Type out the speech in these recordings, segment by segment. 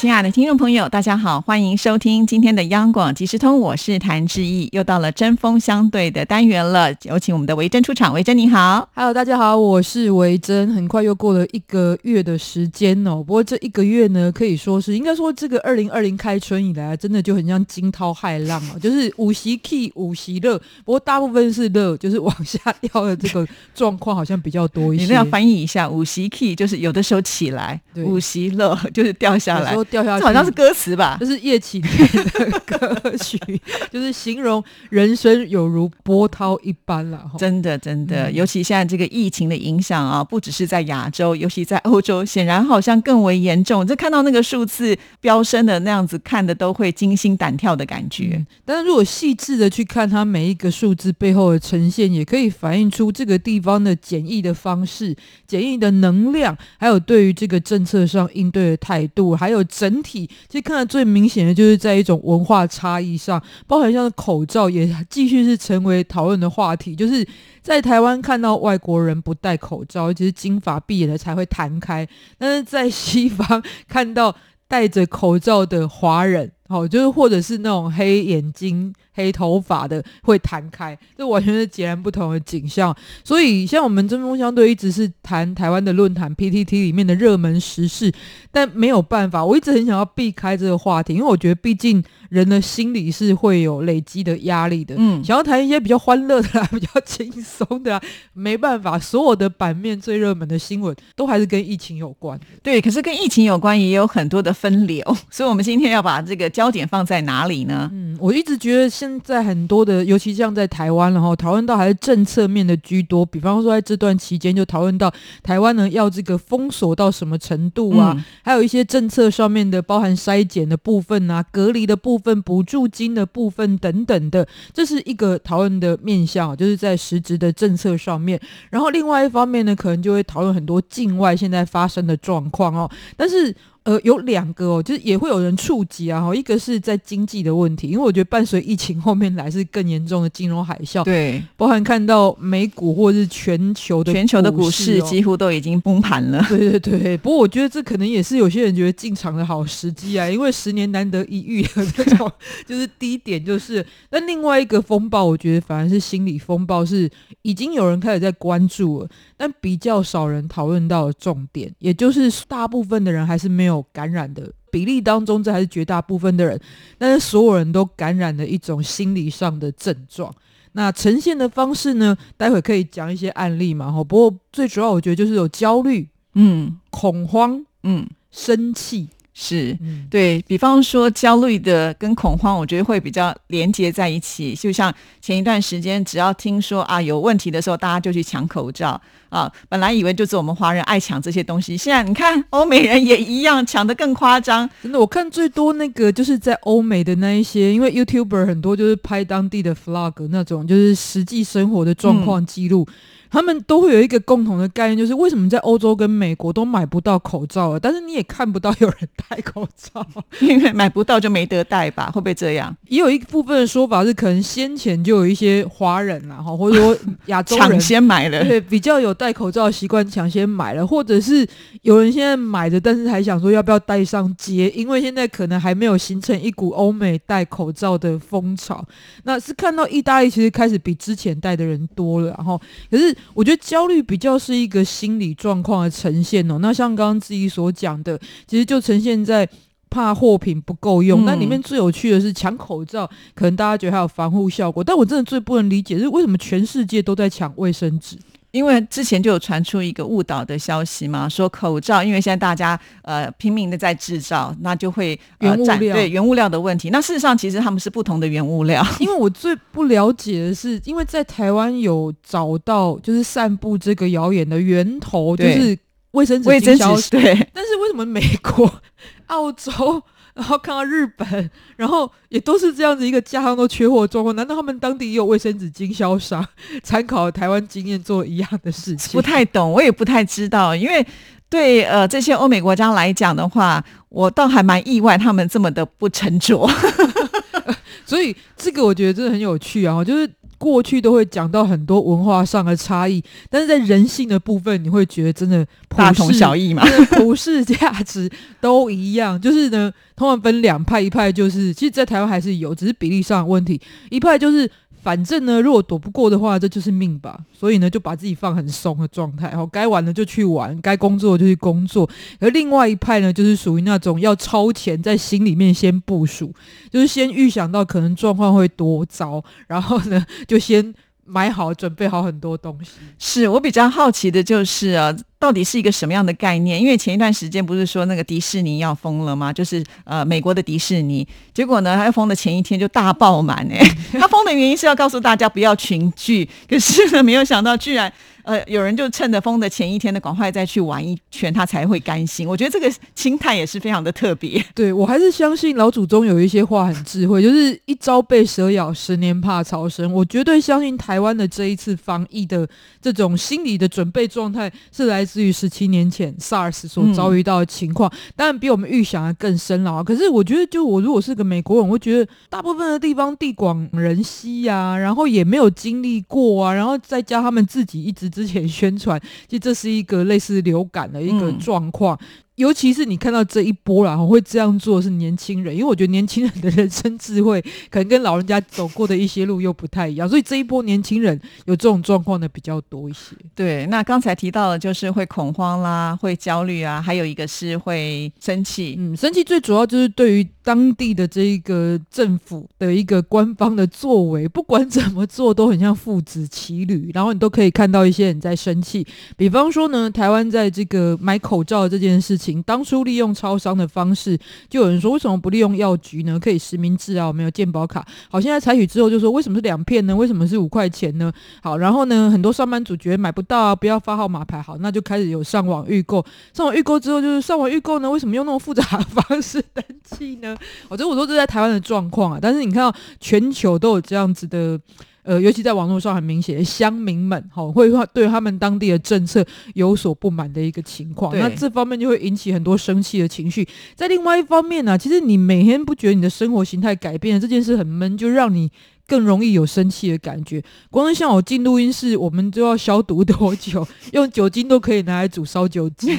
亲爱的听众朋友，大家好，欢迎收听今天的央广即时通，我是谭志毅，又到了针锋相对的单元了，有请我们的维珍出场。维珍你好，Hello，大家好，我是维珍。很快又过了一个月的时间哦，不过这一个月呢，可以说是应该说这个二零二零开春以来，真的就很像惊涛骇浪哦，就是五席 key 五席热，不过大部分是热，就是往下掉的这个状况好像比较多一些。你要翻译一下，五席 key 就是有的时候起来，五席热就是掉下来。掉下去，好像是歌词吧？就是叶启田的歌曲，就是形容人生有如波涛一般了。真的，真的，尤其现在这个疫情的影响啊，不只是在亚洲，尤其在欧洲，显然好像更为严重。这看到那个数字飙升的那样子，看的都会惊心胆跳的感觉。但是如果细致的去看它每一个数字背后的呈现，也可以反映出这个地方的简易的方式、简易的能量，还有对于这个政策上应对的态度，还有。整体其实看得最明显的就是在一种文化差异上，包含像口罩也继续是成为讨论的话题。就是在台湾看到外国人不戴口罩，其实金发碧眼的才会弹开；但是在西方看到戴着口罩的华人，好，就是或者是那种黑眼睛。黑头发的会弹开，这完全是截然不同的景象。所以，像我们针锋相对，一直是谈台湾的论坛 PTT 里面的热门时事，但没有办法，我一直很想要避开这个话题，因为我觉得毕竟人的心理是会有累积的压力的。嗯，想要谈一些比较欢乐的、比较轻松的，没办法，所有的版面最热门的新闻都还是跟疫情有关。对，可是跟疫情有关也有很多的分流，所以我们今天要把这个焦点放在哪里呢？嗯，我一直觉得现在很多的，尤其像在台湾，然后讨论到还是政策面的居多。比方说，在这段期间就讨论到台湾呢要这个封锁到什么程度啊？还有一些政策上面的，包含筛检的部分啊、隔离的部分、补助金的部分等等的，这是一个讨论的面向，就是在实质的政策上面。然后另外一方面呢，可能就会讨论很多境外现在发生的状况哦，但是。呃，有两个哦，就是也会有人触及啊，哈，一个是在经济的问题，因为我觉得伴随疫情后面来是更严重的金融海啸，对，包含看到美股或者是全球的全球的股市几乎都已经崩盘了，对对对。不过我觉得这可能也是有些人觉得进场的好时机啊，因为十年难得一遇的 这种，就是低点就是。那另外一个风暴，我觉得反而是心理风暴，是已经有人开始在关注了，但比较少人讨论到的重点，也就是大部分的人还是没有。有感染的比例当中，这还是绝大部分的人，但是所有人都感染了一种心理上的症状。那呈现的方式呢？待会可以讲一些案例嘛？哈，不过最主要我觉得就是有焦虑，嗯，恐慌，嗯，生气。是对比方说焦虑的跟恐慌，我觉得会比较连接在一起。就像前一段时间，只要听说啊有问题的时候，大家就去抢口罩啊。本来以为就是我们华人爱抢这些东西，现在你看欧美人也一样抢的更夸张。真的，我看最多那个就是在欧美的那一些，因为 YouTuber 很多就是拍当地的 Vlog 那种，就是实际生活的状况记录。他们都会有一个共同的概念，就是为什么在欧洲跟美国都买不到口罩了，但是你也看不到有人戴口罩，因为买不到就没得戴吧？会不会这样？也有一部分的说法是，可能先前就有一些华人啊，哈，或者说亚洲人 抢先买了，对，比较有戴口罩的习惯，抢先买了，或者是有人现在买的，但是还想说要不要戴上街，因为现在可能还没有形成一股欧美戴口罩的风潮。那是看到意大利其实开始比之前戴的人多了，然后可是。我觉得焦虑比较是一个心理状况的呈现哦。那像刚刚自己所讲的，其实就呈现在怕货品不够用。那里面最有趣的是抢口罩，可能大家觉得还有防护效果，但我真的最不能理解是为什么全世界都在抢卫生纸。因为之前就有传出一个误导的消息嘛，说口罩，因为现在大家呃拼命的在制造，那就会原物料对原物料的问题。那事实上其实他们是不同的原物料。因为我最不了解的是，因为在台湾有找到就是散布这个谣言的源头，就是卫生纸卫生纸对。但是为什么美国、澳洲？然后看到日本，然后也都是这样子一个家乡都缺货的状况。难道他们当地也有卫生纸经销商参考台湾经验做一样的事情？不太懂，我也不太知道，因为对呃这些欧美国家来讲的话，我倒还蛮意外他们这么的不沉着。所以这个我觉得真的很有趣啊，就是过去都会讲到很多文化上的差异，但是在人性的部分，你会觉得真的大同小异嘛，普世价值都一样。就是呢，通常分两派，一派就是其实，在台湾还是有，只是比例上的问题，一派就是。反正呢，如果躲不过的话，这就是命吧。所以呢，就把自己放很松的状态，然后该玩的就去玩，该工作就去工作。而另外一派呢，就是属于那种要超前，在心里面先部署，就是先预想到可能状况会多糟，然后呢，就先买好、准备好很多东西。是我比较好奇的就是啊。到底是一个什么样的概念？因为前一段时间不是说那个迪士尼要封了吗？就是呃美国的迪士尼，结果呢，它封的前一天就大爆满哎。它封的原因是要告诉大家不要群聚，可是呢，没有想到居然。呃，有人就趁着封的前一天的，赶快再去玩一圈，他才会甘心。我觉得这个心态也是非常的特别。对我还是相信老祖宗有一些话很智慧，就是一朝被蛇咬，十年怕草绳。我绝对相信台湾的这一次防疫的这种心理的准备状态，是来自于十七年前 SARS 所遭遇到的情况，当然比我们预想的更深了啊。可是我觉得，就我如果是个美国人，我觉得大部分的地方地广人稀呀，然后也没有经历过啊，然后再加他们自己一直。之前宣传，其实这是一个类似流感的一个状况。尤其是你看到这一波然后会这样做是年轻人，因为我觉得年轻人的人生智慧可能跟老人家走过的一些路又不太一样，所以这一波年轻人有这种状况的比较多一些。对，那刚才提到的就是会恐慌啦，会焦虑啊，还有一个是会生气。嗯，生气最主要就是对于当地的这一个政府的一个官方的作为，不管怎么做都很像父子骑驴，然后你都可以看到一些人在生气。比方说呢，台湾在这个买口罩这件事情。当初利用超商的方式，就有人说为什么不利用药局呢？可以实名制啊，我们有健保卡。好，现在采取之后就说为什么是两片呢？为什么是五块钱呢？好，然后呢，很多上班族觉得买不到啊，不要发号码牌。好，那就开始有上网预购。上网预购之后就是上网预购呢，为什么用那么复杂的 方式登记呢？我觉得我说这在台湾的状况啊，但是你看到全球都有这样子的。呃，尤其在网络上很明显，乡民们哈会对他们当地的政策有所不满的一个情况，那这方面就会引起很多生气的情绪。在另外一方面呢，其实你每天不觉得你的生活形态改变了这件事很闷，就让你更容易有生气的感觉。光是像我进录音室，我们都要消毒多久？用酒精都可以拿来煮烧酒鸡，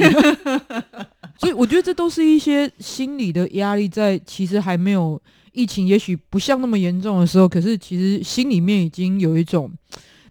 所以我觉得这都是一些心理的压力，在其实还没有。疫情也许不像那么严重的时候，可是其实心里面已经有一种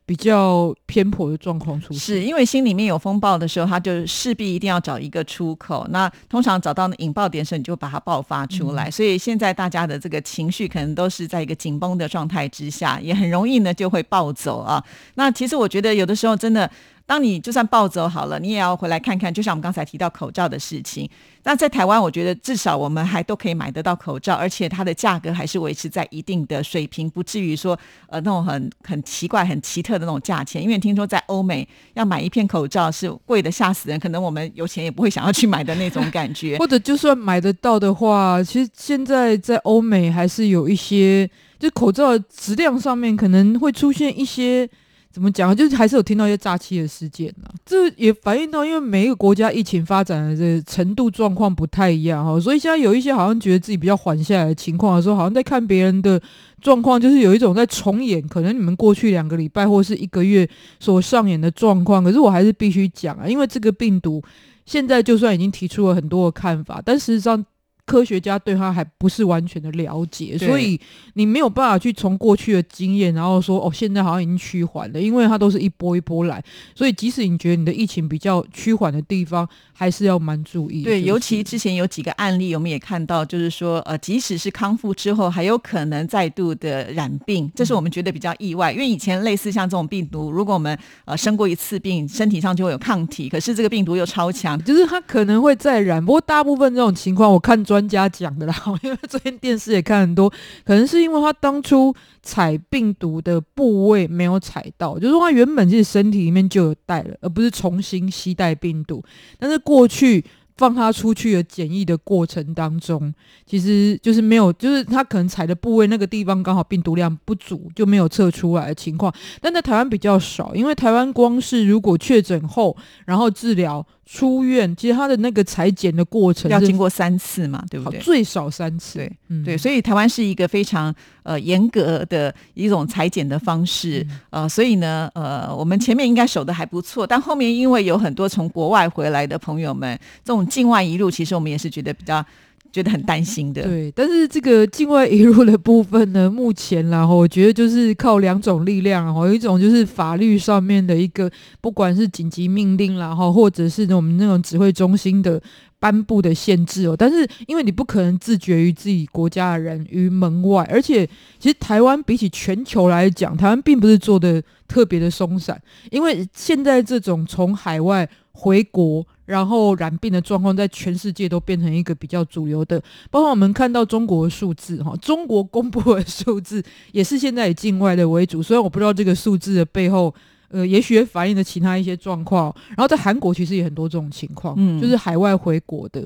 比较偏颇的状况出现。是因为心里面有风暴的时候，他就势必一定要找一个出口。那通常找到引爆点的时候，你就把它爆发出来。所以现在大家的这个情绪可能都是在一个紧绷的状态之下，也很容易呢就会暴走啊。那其实我觉得有的时候真的。当你就算暴走好了，你也要回来看看。就像我们刚才提到口罩的事情，那在台湾，我觉得至少我们还都可以买得到口罩，而且它的价格还是维持在一定的水平，不至于说呃那种很很奇怪、很奇特的那种价钱。因为听说在欧美要买一片口罩是贵的吓死人，可能我们有钱也不会想要去买的那种感觉。或者就算买得到的话，其实现在在欧美还是有一些，就口罩质量上面可能会出现一些。怎么讲就是还是有听到一些诈欺的事件呢。这也反映到，因为每一个国家疫情发展的这程度状况不太一样哈，所以现在有一些好像觉得自己比较缓下来的情况的时候，好像在看别人的状况，就是有一种在重演可能你们过去两个礼拜或是一个月所上演的状况。可是我还是必须讲啊，因为这个病毒现在就算已经提出了很多的看法，但事实上。科学家对他还不是完全的了解，所以你没有办法去从过去的经验，然后说哦，现在好像已经趋缓了，因为它都是一波一波来。所以即使你觉得你的疫情比较趋缓的地方，还是要蛮注意。对，尤其之前有几个案例，我们也看到，就是说呃，即使是康复之后，还有可能再度的染病，这是我们觉得比较意外。因为以前类似像这种病毒，如果我们呃生过一次病，身体上就会有抗体，可是这个病毒又超强，就是它可能会再染。不过大部分这种情况，我看专。专家讲的啦，因为昨天电视也看很多，可能是因为他当初采病毒的部位没有采到，就是说他原本其实身体里面就有带了，而不是重新携带病毒。但是过去放他出去的检疫的过程当中，其实就是没有，就是他可能踩的部位那个地方刚好病毒量不足，就没有测出来的情况。但在台湾比较少，因为台湾光是如果确诊后，然后治疗。出院，其实他的那个裁剪的过程要经过三次嘛，对不对？最少三次，对，对，所以台湾是一个非常呃严格的一种裁剪的方式，呃，所以呢，呃，我们前面应该守的还不错，但后面因为有很多从国外回来的朋友们，这种境外一路，其实我们也是觉得比较。觉得很担心的，对。但是这个境外移入的部分呢，目前然后我觉得就是靠两种力量，然后一种就是法律上面的一个，不管是紧急命令然后或者是我们那种指挥中心的颁布的限制哦。但是因为你不可能自绝于自己国家的人于门外，而且其实台湾比起全球来讲，台湾并不是做的特别的松散，因为现在这种从海外回国。然后染病的状况在全世界都变成一个比较主流的，包括我们看到中国的数字哈，中国公布的数字 也是现在以境外的为主。虽然我不知道这个数字的背后，呃，也许反映了其他一些状况。然后在韩国其实也很多这种情况，嗯，就是海外回国的，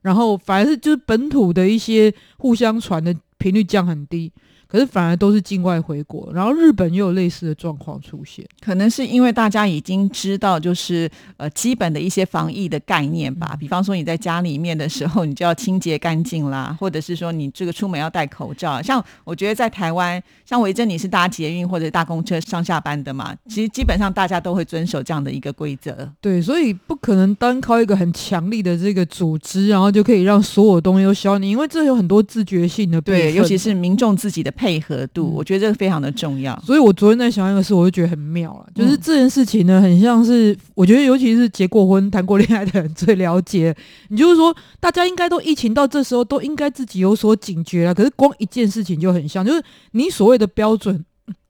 然后反而是就是本土的一些互相传的频率降很低。可是反而都是境外回国，然后日本又有类似的状况出现，可能是因为大家已经知道，就是呃基本的一些防疫的概念吧。比方说你在家里面的时候，你就要清洁干净啦，或者是说你这个出门要戴口罩。像我觉得在台湾，像维珍你是搭捷运或者搭公车上下班的嘛，其实基本上大家都会遵守这样的一个规则。对，所以不可能单靠一个很强力的这个组织，然后就可以让所有东西都消你，因为这有很多自觉性的。对，尤其是民众自己的。配合度，我觉得这个非常的重要。所以我昨天在想一个事，我就觉得很妙了，就是这件事情呢，很像是我觉得，尤其是结过婚、谈过恋爱的人最了解。你就是说，大家应该都疫情到这时候都应该自己有所警觉了。可是光一件事情就很像，就是你所谓的标准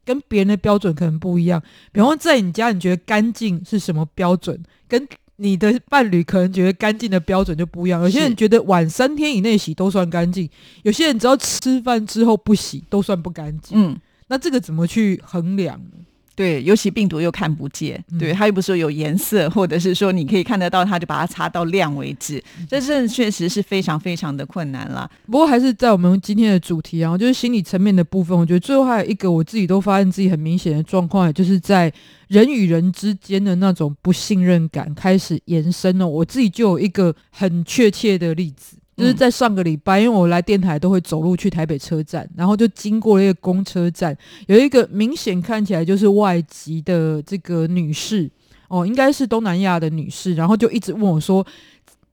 跟别人的标准可能不一样。比方在你家，你觉得干净是什么标准？跟你的伴侣可能觉得干净的标准就不一样，有些人觉得晚三天以内洗都算干净，有些人只要吃饭之后不洗都算不干净。嗯，那这个怎么去衡量呢？对，尤其病毒又看不见，对，它又不是说有颜色，或者是说你可以看得到，它就把它擦到亮为止，这这确实是非常非常的困难了。不过还是在我们今天的主题啊，就是心理层面的部分，我觉得最后还有一个我自己都发现自己很明显的状况，也就是在人与人之间的那种不信任感开始延伸了。我自己就有一个很确切的例子。就是在上个礼拜，因为我来电台都会走路去台北车站，然后就经过了一个公车站，有一个明显看起来就是外籍的这个女士，哦，应该是东南亚的女士，然后就一直问我说，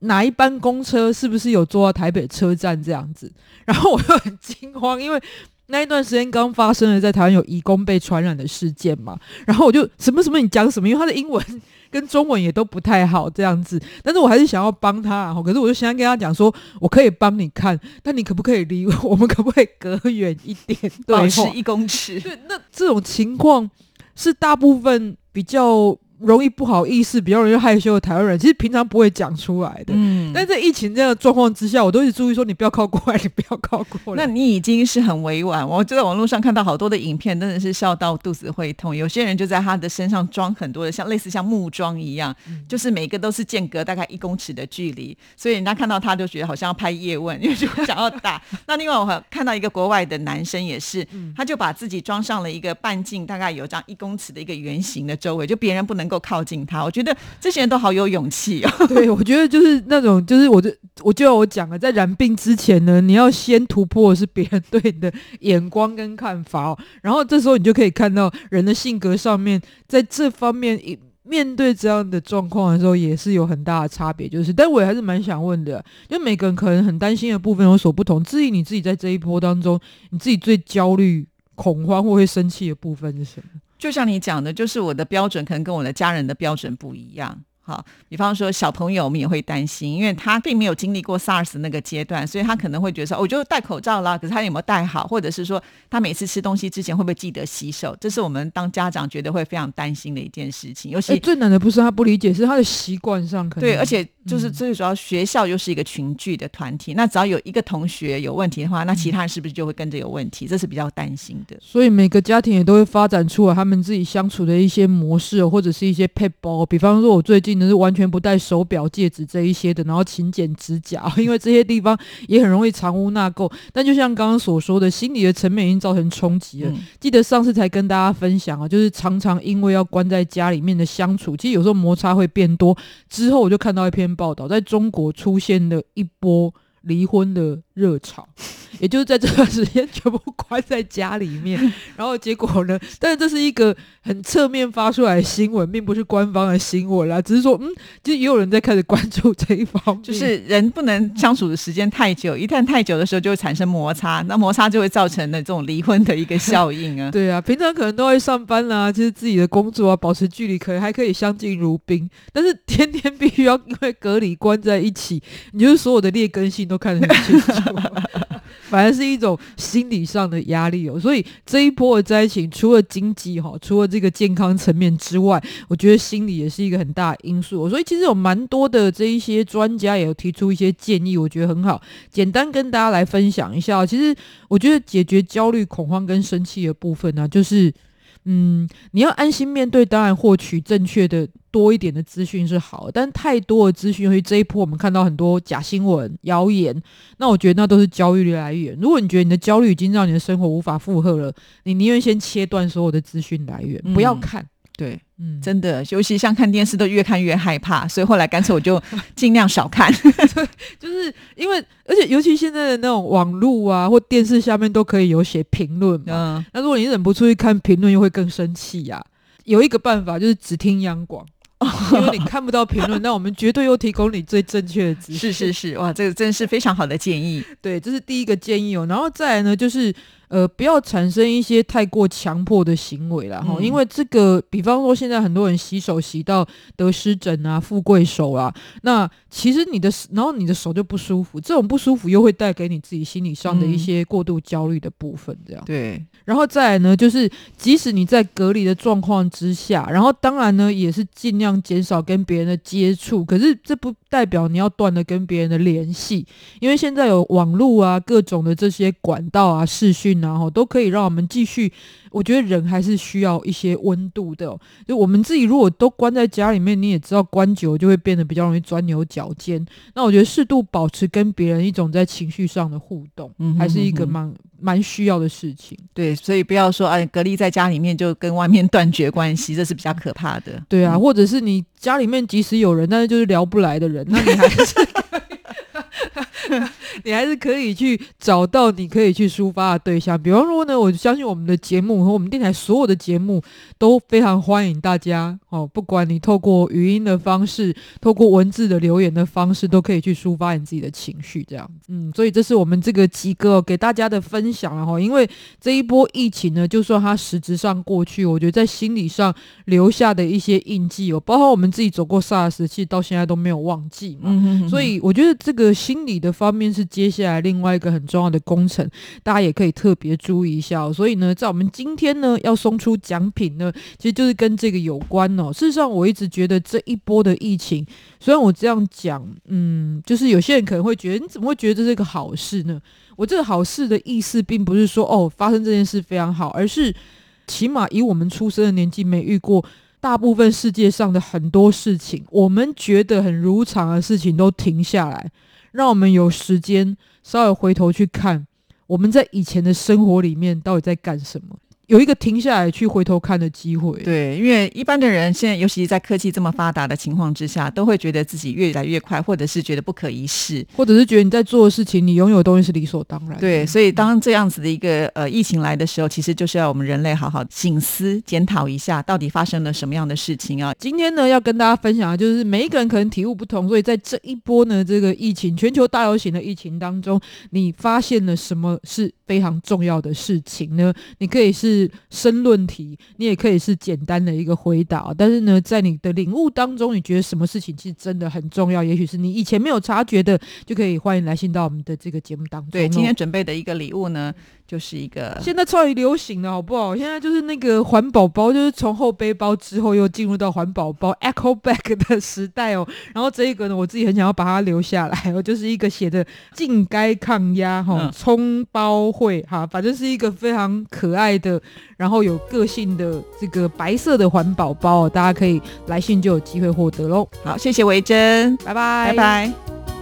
哪一班公车是不是有坐到台北车站这样子，然后我就很惊慌，因为。那一段时间刚发生了在台湾有义工被传染的事件嘛，然后我就什么什么你讲什么，因为他的英文跟中文也都不太好这样子，但是我还是想要帮他，可是我就先跟他讲说，我可以帮你看，但你可不可以离 我们可不可以隔远一点，保持一公尺？对，那这种情况是大部分比较。容易不好意思，比较容易害羞的台湾人，其实平常不会讲出来的。嗯，但在疫情这样的状况之下，我都是注意说，你不要靠过来，你不要靠过来。那你已经是很委婉。我就在网络上看到好多的影片，真的是笑到肚子会痛。有些人就在他的身上装很多的，像类似像木桩一样，就是每个都是间隔大概一公尺的距离，所以人家看到他就觉得好像要拍叶问，因为就想要打。那另外我看到一个国外的男生也是，他就把自己装上了一个半径大概有这样一公尺的一个圆形的周围，就别人不能够靠近他，我觉得这些人都好有勇气哦。对，我觉得就是那种，就是我就，我就要我讲了，在染病之前呢，你要先突破的是别人对你的眼光跟看法哦。然后这时候你就可以看到人的性格上面，在这方面面对这样的状况的时候，也是有很大的差别。就是，但我也还是蛮想问的，因为每个人可能很担心的部分有所不同。至于你自己在这一波当中，你自己最焦虑、恐慌或会生气的部分是什么？就像你讲的，就是我的标准可能跟我的家人的标准不一样。好，比方说小朋友，我们也会担心，因为他并没有经历过 SARS 那个阶段，所以他可能会觉得说，我就戴口罩啦，可是他有没有戴好，或者是说他每次吃东西之前会不会记得洗手，这是我们当家长觉得会非常担心的一件事情。尤其最难的不是他不理解，是他的习惯上可能对，而且就是嗯最主要学校又是一个群聚的团体，那只要有一个同学有问题的话，那其他人是不是就会跟着有问题？这是比较担心的。所以每个家庭也都会发展出来他们自己相处的一些模式哦，或者是一些配包。比方说，我最近呢是完全不戴手表、戒指这一些的，然后勤剪指甲，因为这些地方也很容易藏污纳垢。但就像刚刚所说的，心理的层面已经造成冲击了。嗯，记得上次才跟大家分享啊，就是常常因为要关在家里面的相处，其实有时候摩擦会变多。之后我就看到一篇报道，在中国出现了一波离婚的热潮，也就是在这段时间全部关在家里面，然后结果呢？但是这是一个很侧面发出来的新闻，并不是官方的新闻啦，只是说，嗯，就也有人在开始关注这一方面，就是人不能相处的时间太久，一旦太久的时候就会产生摩擦，那摩擦就会造成的这种离婚的一个效应啊。对啊，平常可能都会上班啦，就是自己的工作啊，保持距离，可能还可以相敬如宾。但是天天必须要因为隔离关在一起，你就是所有的劣根性都看得很清楚，反而是一种心理上的压力哦。所以这一波的灾情，除了经济哈，除了这个健康层面之外，我觉得心理也是一个很大的因素。所以其实有蛮多的这一些专家也有提出一些建议，我觉得很好，简单跟大家来分享一下。其实我觉得解决焦虑、恐慌跟生气的部分呢、就是嗯，你要安心面对，当然获取正确的多一点的资讯是好的，但太多的资讯，尤其这一波我们看到很多假新闻、谣言，那我觉得那都是焦虑的来源。如果你觉得你的焦虑已经让你的生活无法负荷了，你宁愿先切断所有的资讯来源，不要嗯看。对，嗯，真的，尤其像看电视都越看越害怕，所以后来干脆我就尽量少看。就是因为，而且尤其现在的那种网络啊或电视下面都可以有写评论嘛，嗯，那如果你忍不住去看评论，又会更生气呀、有一个办法就是只听央广，因为你看不到评论，那我们绝对又提供你最正确的资讯。是是是，哇，这个真是非常好的建议。对，这是第一个建议哦。然后再来呢，就是呃，不要产生一些太过强迫的行为啦。哈、嗯因为这个，比方说现在很多人洗手洗到得湿疹啊、富贵手啊，那其实你的，然后你的手就不舒服，这种不舒服又会带给你自己心理上的一嗯些过度焦虑的部分，这样。对，然后再来呢，就是即使你在隔离的状况之下，然后当然呢也是尽量减少跟别人的接触，可是这不代表你要断了跟别人的联系，因为现在有网络啊各种的这些管道啊视讯啊，吼都可以让我们继续。我觉得人还是需要一些温度的、哦，就我们自己如果都关在家里面，你也知道关久了就会变得比较容易钻牛角尖。那我觉得适度保持跟别人一种在情绪上的互动，嗯哼还是一个蛮蛮需要的事情。对，所以不要说哎，隔离在家里面就跟外面断绝关系，这是比较可怕的。对啊，嗯或者是你家里面即使有人，但是就是聊不来的人，那你还是 你还是可以去找到你可以去抒发的对象。比方说呢，我相信我们的节目和我们电台所有的节目都非常欢迎大家哦，不管你透过语音的方式，透过文字的留言的方式，都可以去抒发你自己的情绪。这样，嗯，所以这是我们这个几个给大家的分享了哈。因为这一波疫情呢，就算它实质上过去，我觉得在心理上留下的一些印记哦，包括我们自己走过 SARS，其实到现在都没有忘记嘛。嗯哼哼哼所以我觉得这个心理的方面是接下来另外一个很重要的工程，大家也可以特别注意一下、哦。所以呢，在我们今天呢要送出奖品呢，其实就是跟这个有关哦。事实上，我一直觉得这一波的疫情，虽然我这样讲，嗯，就是有些人可能会觉得，你怎么会觉得这是个好事呢？我这个好事的意思，并不是说哦发生这件事非常好，而是起码以我们出生的年纪没遇过。大部分世界上的很多事情，我们觉得很如常的事情都停下来，让我们有时间稍微回头去看我们在以前的生活里面到底在干什么，有一个停下来去回头看的机会。对，因为一般的人现在，尤其是在科技这么发达的情况之下，都会觉得自己越来越快，或者是觉得不可一世。或者是觉得你在做的事情，你拥有的东西是理所当然。对，所以当这样子的一个呃疫情来的时候，其实就是要我们人类好好醒思、检讨一下，到底发生了什么样的事情啊？今天呢，要跟大家分享的就是每一个人可能体悟不同，所以在这一波呢，这个疫情全球大流行的疫情当中，你发现了什么是非常重要的事情呢？你可以是申论题，你也可以是简单的一个回答，但是呢，在你的领悟当中，你觉得什么事情其实真的很重要，也许是你以前没有察觉的，就可以欢迎来信到我们的这个节目当中。对，今天准备的一个礼物呢，就是一个现在超级流行的好不好？现在就是那个环保包，就是从后背包之后又进入到环保包 Echo Bag 的时代哦。然后这一个呢，我自己很想要把它留下来我，就是一个写的“净该抗压”哈，嗯包会哈，反正是一个非常可爱的，然后有个性的这个白色的环保包哦，大家可以来信就有机会获得喽。好，谢谢维珍，拜拜，拜拜